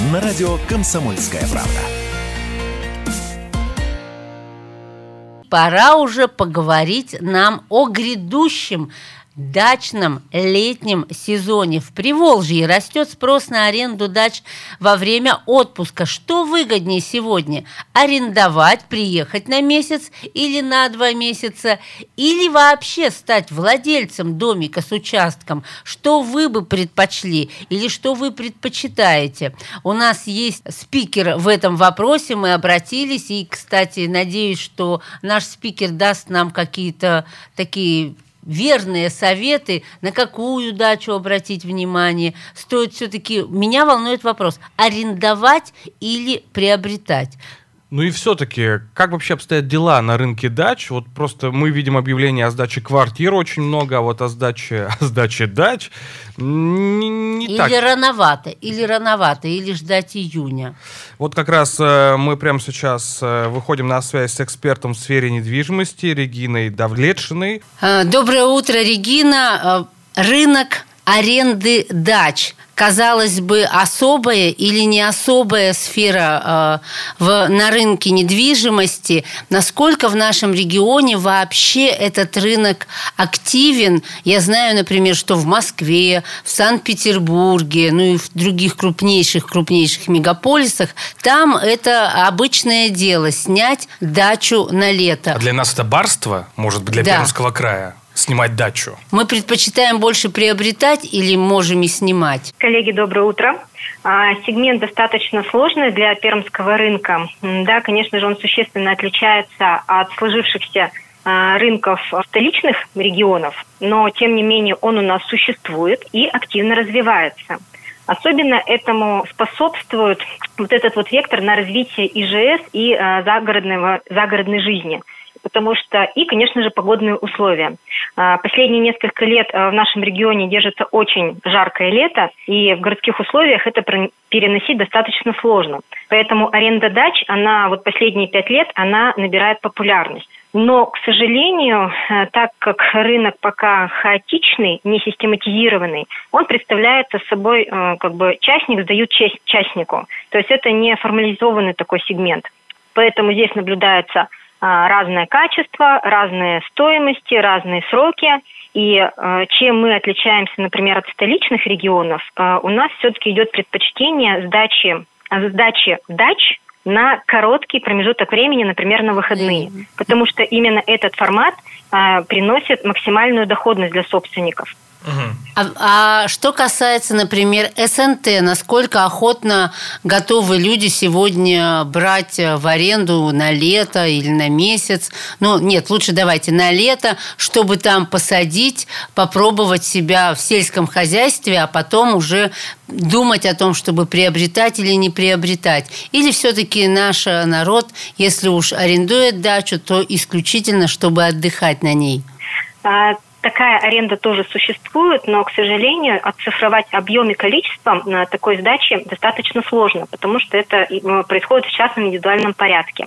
На радио Комсомольская правда. Пора уже поговорить нам о грядущем дачном летнем сезоне. В Приволжье растет спрос на аренду дач во время отпуска. Что выгоднее сегодня? Арендовать, приехать на месяц или на два месяца? Или вообще стать владельцем домика с участком? Что вы бы предпочли? Или что вы предпочитаете? У нас есть спикер в этом вопросе, мы обратились. И, кстати, надеюсь, что наш спикер даст нам какие-то такие верные советы, на какую дачу обратить внимание. Стоит все-таки, меня волнует вопрос, арендовать или приобретать? Ну и все-таки, как вообще обстоят дела на рынке дач? Вот просто мы видим объявления о сдаче квартир очень много, а вот о сдаче, о сдаче дач не, не или так. рановато, или рановато, или ждать июня. Вот как раз э, мы прямо сейчас э, выходим на связь с экспертом в сфере недвижимости Региной Давлетшиной. А, Доброе утро, Регина. Рынок аренды дач. Казалось бы, особая или не особая сфера э, в, на рынке недвижимости. Насколько в нашем регионе вообще этот рынок активен? Я знаю, например, что в Москве, в Санкт-Петербурге, ну и в других крупнейших, крупнейших мегаполисах, там это обычное дело – снять дачу на лето. А для нас это барство, может быть, для Да. Пермского края, снимать дачу. Мы предпочитаем больше приобретать или можем и снимать? Коллеги, доброе утро. А, Сегмент достаточно сложный для пермского рынка. Да, конечно же, он существенно отличается от сложившихся а, рынков столичных регионов, но тем не менее он у нас существует и активно развивается. Особенно этому способствует вот этот вот вектор на развитие ИЖС и а, загородного, загородной жизни. Потому что и, конечно же, погодные условия. А, Последние несколько лет а, в нашем регионе держится очень жаркое лето, и в городских условиях это переносить достаточно сложно. Поэтому аренда дач, она вот последние пять лет, она набирает популярность. Но, к сожалению, э, так как рынок пока хаотичный, не систематизированный, он представляет собой э, как бы частник сдают честь частнику. То есть это не формализованный такой сегмент. Поэтому здесь наблюдается разное качество, разные стоимости, разные сроки. И э, чем мы отличаемся, например, от столичных регионов, э, у нас все-таки идет предпочтение сдачи, сдачи дач на короткий промежуток времени, например, на выходные. Потому что именно этот формат э, приносит максимальную доходность для собственников. А, а что касается, например, СНТ, насколько охотно готовы люди сегодня брать в аренду на лето или на месяц? Ну, нет, лучше давайте на лето, чтобы там посадить, попробовать себя в сельском хозяйстве, а потом уже думать о том, чтобы приобретать или не приобретать. Или все-таки наш народ, если уж арендует дачу, то исключительно, чтобы отдыхать на ней? Такая аренда тоже существует, но, к сожалению, оцифровать объем и количество на такой сдачи достаточно сложно, потому что это происходит в частном индивидуальном порядке.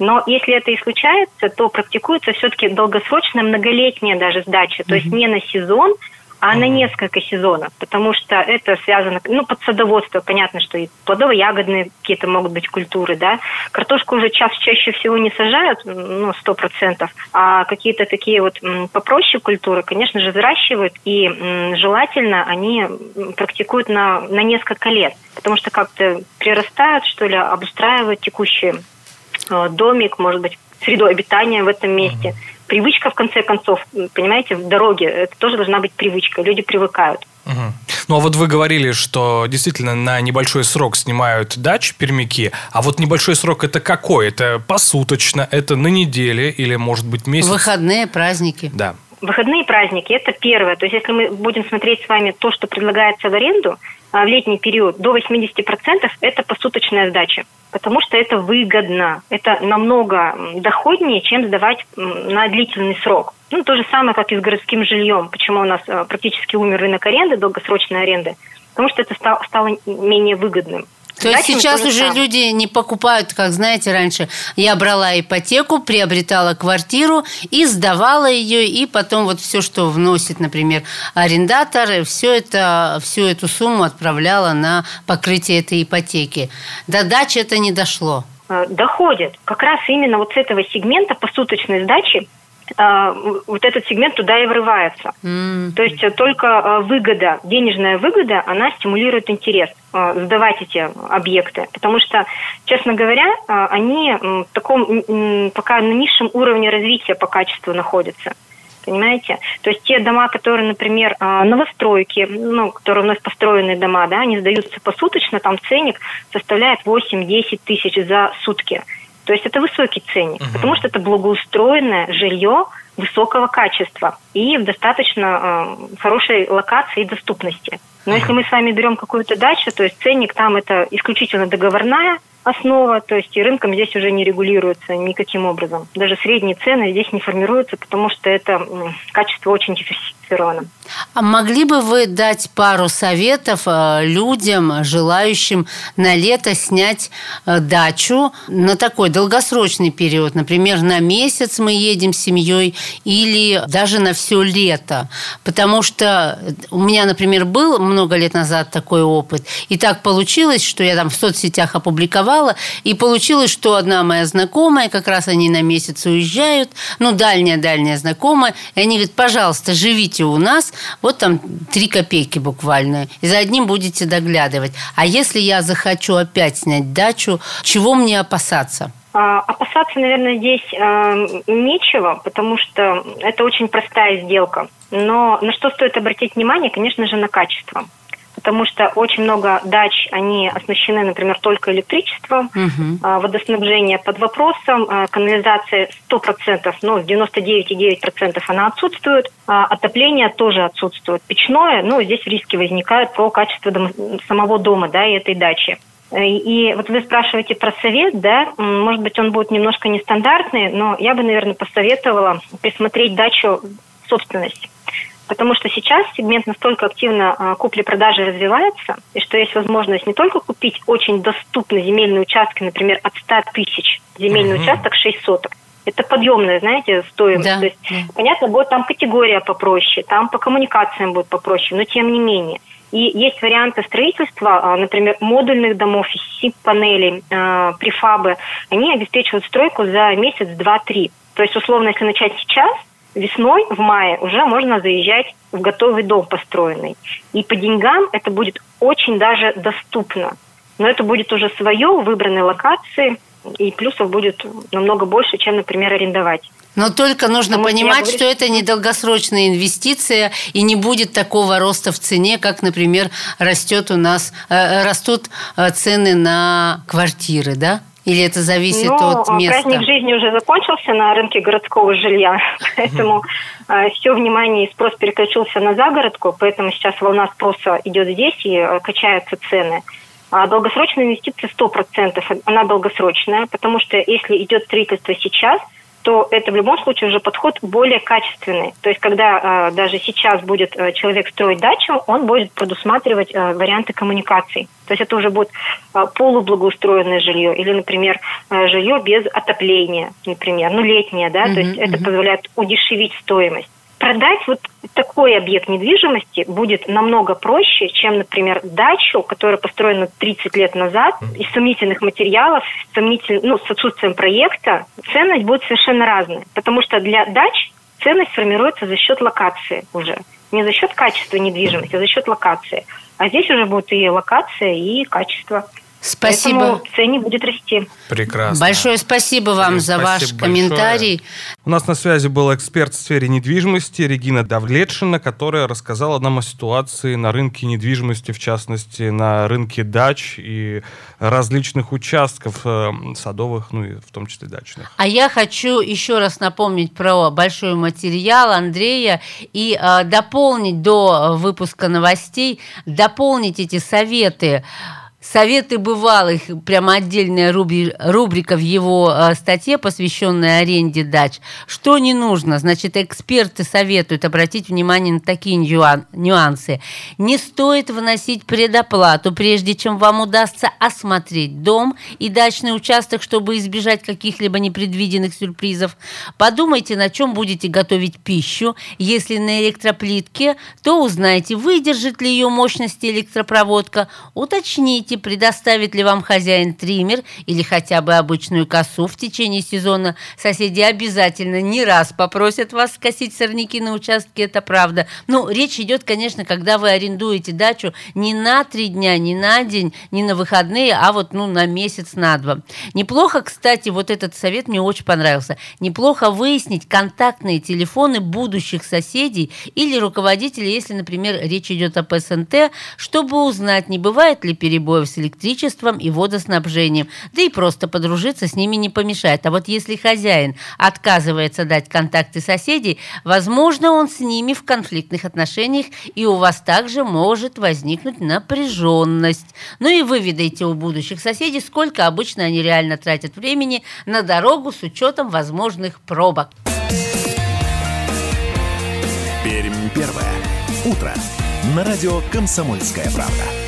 Но если это и случается, то практикуется все-таки долгосрочная, многолетняя даже сдача, то есть не на сезон, а на несколько сезонов, потому что это связано, ну, под садоводство, понятно, что и плодово-ягодные какие-то могут быть культуры, да, картошку уже ча- чаще всего не сажают, ну, сто процентов, а какие-то такие вот попроще культуры, конечно же, выращивают, и желательно они практикуют на, на несколько лет, потому что как-то прирастают, что ли, обустраивают текущий э, домик, может быть, среду обитания в этом месте. Привычка, в конце концов, понимаете, в дороге, это тоже должна быть привычка, люди привыкают. Мгм. Ну а вот вы говорили, что действительно на небольшой срок снимают дач пермяки, а вот небольшой срок это какой? Это посуточно, это на неделе или может быть месяц? Выходные, праздники. Да. Выходные праздники – это первое. То есть, если мы будем смотреть с вами то, что предлагается в аренду, в летний период до 80% это посуточная сдача, потому что это выгодно, это намного доходнее, чем сдавать на длительный срок. Ну, то же самое, как и с городским жильем. Почему у нас а, практически умер рынок аренды, долгосрочной аренды? Потому что это стало менее выгодным. То есть сейчас уже сам. люди не покупают, как знаете, раньше я брала ипотеку, приобретала квартиру и сдавала ее, и потом вот все, что вносит, например, арендатор, все это, всю эту сумму отправляла на покрытие этой ипотеки. До дачи это не дошло. Э, доходит. Как раз именно вот с этого сегмента посуточной сдачи а, вот этот сегмент туда и врывается. Mm. То есть только а, выгода, денежная выгода, она стимулирует интерес а, сдавать эти объекты. Потому что, честно говоря, они в таком пока на низшем уровне развития по качеству находятся. Понимаете? То есть те дома, которые, например, новостройки, ну, которые вновь построенные дома, да, они сдаются посуточно, там ценник составляет 8-10 тысяч за сутки. То есть это высокий ценник, угу. потому что это благоустроенное жилье высокого качества и в достаточно э, хорошей локации и доступности. Но если мы с вами берем какую-то дачу, то есть ценник там это исключительно договорная основа, то есть и рынком здесь уже не регулируется никаким образом. Даже средние цены здесь не формируются, потому что это качество очень диверсифицировано. А могли бы вы дать пару советов э, людям, желающим на лето снять э, дачу на такой долгосрочный период? Например, на месяц мы едем с семьей или даже на все лето? Потому что у меня, например, был много лет назад такой опыт. И так получилось, что я там в соцсетях опубликовала, и получилось, что одна моя знакомая, как раз они на месяц уезжают, ну, дальняя-дальняя знакомая, и они говорят, пожалуйста, живите у нас, вот там три копейки буквально. И за одним будете доглядывать. А если я захочу опять снять дачу, чего мне опасаться? А, опасаться, наверное, здесь э, нечего, потому что это очень простая сделка. Но на что стоит обратить внимание, конечно же, на качество потому что очень много дач, они оснащены, например, только электричеством, угу. водоснабжение под вопросом, а, канализация 100%, ну, 99,9% она отсутствует, а отопление тоже отсутствует. Печное, ну, здесь риски возникают по качеству дома, самого дома, да, и этой дачи. И вот вы спрашиваете про совет, да, может быть, он будет немножко нестандартный, но я бы, наверное, посоветовала присмотреть дачу собственность потому что сейчас сегмент настолько активно а, купли-продажи развивается, и что есть возможность не только купить очень доступные земельные участки, например, от 100 тысяч земельный mm-hmm. участок 6 соток, это подъемная, знаете, стоимость. Да. То есть, да. понятно, будет там категория попроще, там по коммуникациям будет попроще, но тем не менее. И есть варианты строительства, а, например, модульных домов, СИП-панелей, а, префабы. Они обеспечивают стройку за месяц, два, три. То есть, условно, если начать сейчас, весной, в мае, уже можно заезжать в готовый дом построенный. И по деньгам это будет очень даже доступно. Но это будет уже свое, в выбранной локации, и плюсов будет намного больше, чем, например, арендовать. Но только нужно Потому понимать, что, говорю, что это недолгосрочная инвестиция и не будет такого роста в цене, как, например, растет у нас, э, растут э, цены на квартиры, да? Или это зависит ну, от места? Праздник жизни уже закончился на рынке городского жилья, поэтому э, все внимание и спрос переключился на загородку, поэтому сейчас волна спроса идет здесь и э, качаются цены. А долгосрочная инвестиция 100%, она долгосрочная, потому что если идет строительство сейчас – то это в любом случае уже подход более качественный. То есть, когда э, даже сейчас будет э, человек строить дачу, он будет предусматривать э, варианты коммуникаций. То есть это уже будет э, полублагоустроенное жилье или, например, э, жилье без отопления, например, ну летнее, да, mm-hmm, то есть mm-hmm. это позволяет удешевить стоимость продать вот такой объект недвижимости будет намного проще, чем, например, дачу, которая построена 30 лет назад, из сомнительных материалов, сомнитель, ну, с отсутствием проекта, ценность будет совершенно разная. Потому что для дач ценность формируется за счет локации уже. Не за счет качества недвижимости, а за счет локации. А здесь уже будет и локация, и качество. Спасибо. Поэтому цене будет расти. Прекрасно. Большое спасибо вам Ирина, за ваш спасибо комментарий. большое. У нас на связи был эксперт в сфере недвижимости Регина Давлетшина, которая рассказала нам о ситуации на рынке недвижимости, в частности, на рынке дач и различных участков э, садовых, ну и в том числе дачных. А я хочу еще раз напомнить про большой материал Андрея и э, дополнить до выпуска новостей, дополнить эти советы. Советы бывалых, прямо отдельная рубрика в его э, статье, посвященная аренде дач. Что не нужно? Значит, эксперты советуют обратить внимание на такие нюан- нюансы. Не стоит вносить предоплату, прежде чем вам удастся осмотреть дом и дачный участок, чтобы избежать каких-либо непредвиденных сюрпризов. Подумайте, на чем будете готовить пищу. Если на электроплитке, то узнайте, выдержит ли ее мощности электропроводка. Уточните, предоставит ли вам хозяин триммер или хотя бы обычную косу в течение сезона. Соседи обязательно не раз попросят вас скосить сорняки на участке, это правда. Ну, речь идет, конечно, когда вы арендуете дачу не на три дня, не на день, не на выходные, а вот ну, на месяц, на два. Неплохо, кстати, вот этот совет мне очень понравился. Неплохо выяснить контактные телефоны будущих соседей или руководителей, если, например, речь идет о ПСНТ, чтобы узнать, не бывает ли перебоев с электричеством и водоснабжением. Да и просто подружиться с ними не помешает. А вот если хозяин отказывается дать контакты соседей, возможно, он с ними в конфликтных отношениях, и у вас также может возникнуть напряженность. Ну и выведайте у будущих соседей, сколько обычно они реально тратят времени на дорогу с учетом возможных пробок. Пермь первое. Утро. На радио «Комсомольская правда».